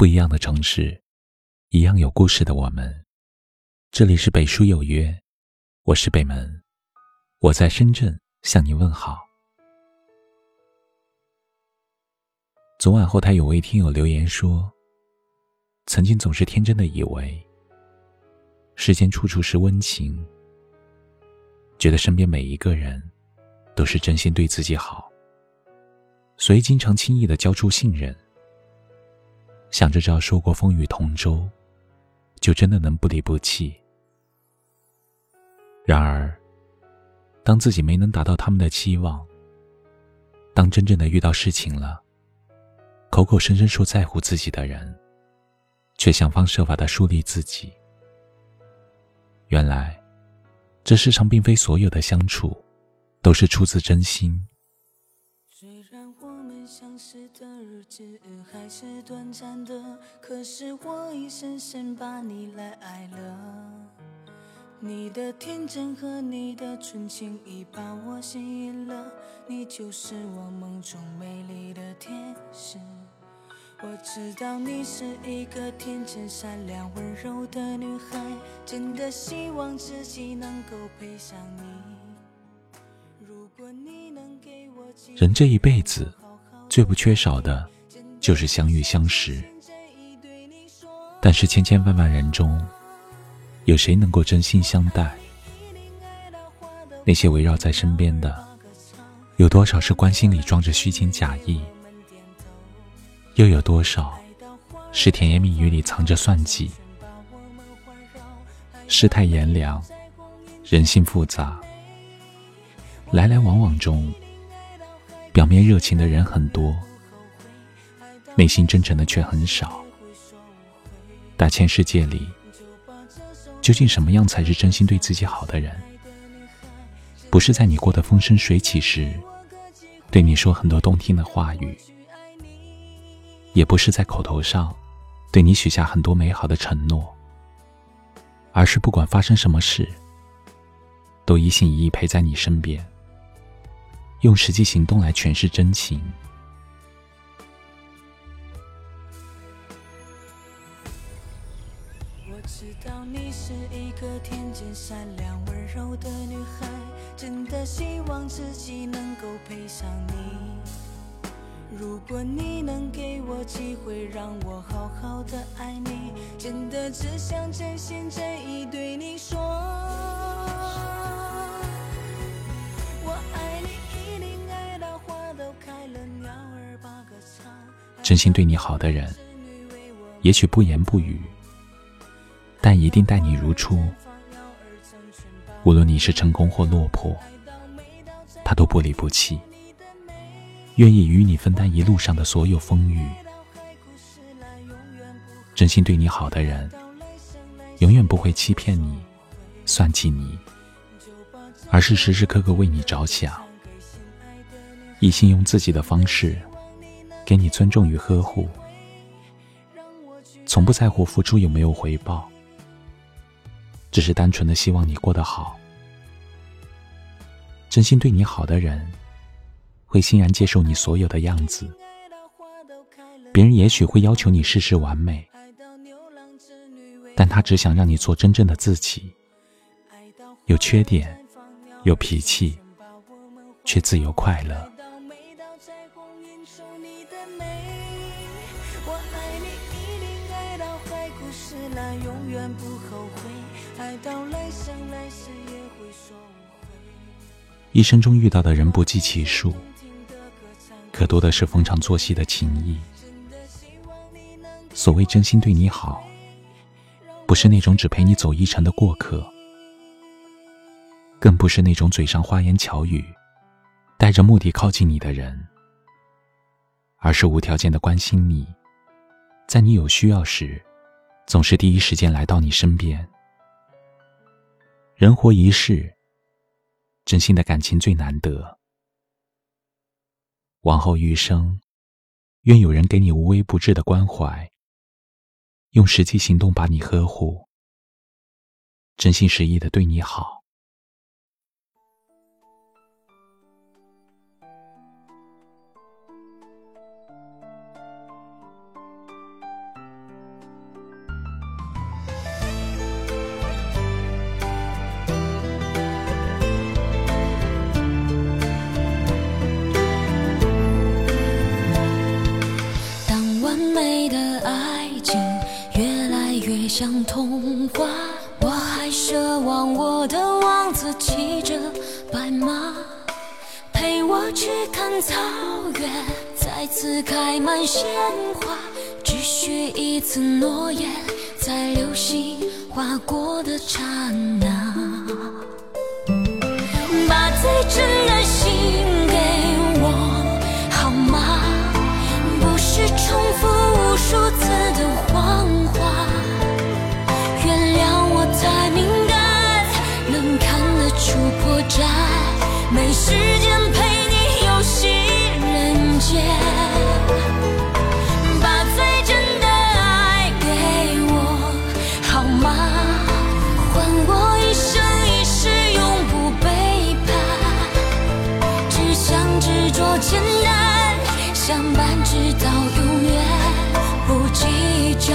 不一样的城市，一样有故事的我们。这里是北书有约，我是北门，我在深圳向你问好。昨晚后台有位听友留言说，曾经总是天真的以为，世间处处是温情，觉得身边每一个人都是真心对自己好。所以，经常轻易的交出信任，想着只要受过风雨同舟，就真的能不离不弃。然而，当自己没能达到他们的期望，当真正的遇到事情了，口口声声说在乎自己的人，却想方设法的树立自己。原来，这世上并非所有的相处，都是出自真心。日子还是短暂的，可是我已深深把你来爱了。你的天真和你的纯情已把我吸引了，你就是我梦中美丽的天使。我知道你是一个天真善良温柔的女孩，真的希望自己能够配上你。如果你能给我人这一辈子。最不缺少的，就是相遇相识。但是千千万万人中，有谁能够真心相待？那些围绕在身边的，有多少是关心里装着虚情假意？又有多少是甜言蜜语里藏着算计？世态炎凉，人性复杂，来来往往中。表面热情的人很多，内心真诚的却很少。大千世界里，究竟什么样才是真心对自己好的人？不是在你过得风生水起时，对你说很多动听的话语；也不是在口头上，对你许下很多美好的承诺，而是不管发生什么事，都一心一意陪在你身边。用实际行动来诠释真情。知道你是一个天真善良温柔的女孩，真的希望自己能够配上你。如果你能给我机会，让我好好的爱你，真的只想真心真意对你说。真心对你好的人，也许不言不语，但一定待你如初。无论你是成功或落魄，他都不离不弃，愿意与你分担一路上的所有风雨。真心对你好的人，永远不会欺骗你、算计你，而是时时刻刻为你着想，一心用自己的方式。给你尊重与呵护，从不在乎付出有没有回报，只是单纯的希望你过得好。真心对你好的人，会欣然接受你所有的样子。别人也许会要求你事事完美，但他只想让你做真正的自己。有缺点，有脾气，却自由快乐。永远不后悔，爱到来来生世也会说一生中遇到的人不计其数，可多的是逢场作戏的情谊。所谓真心对你好，不是那种只陪你走一程的过客，更不是那种嘴上花言巧语、带着目的靠近你的人，而是无条件的关心你，在你有需要时。总是第一时间来到你身边。人活一世，真心的感情最难得。往后余生，愿有人给你无微不至的关怀，用实际行动把你呵护，真心实意的对你好。像童话，我还奢望我的王子骑着白马，陪我去看草原再次开满鲜花，只许一次诺言，在流星划过的刹那，破绽，没时间陪你游戏人间。把最真的爱给我好吗？换我一生一世永不背叛，只想执着简单，相伴直到永远，不计较。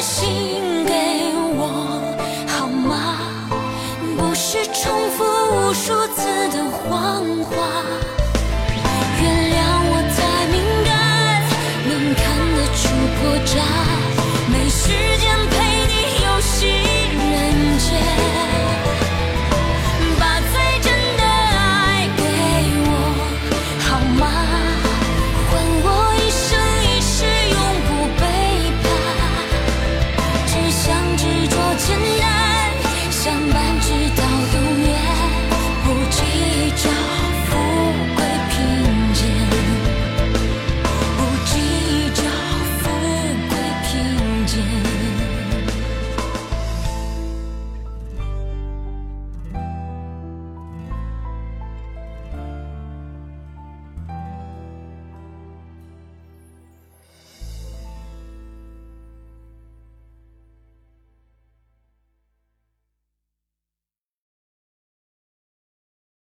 心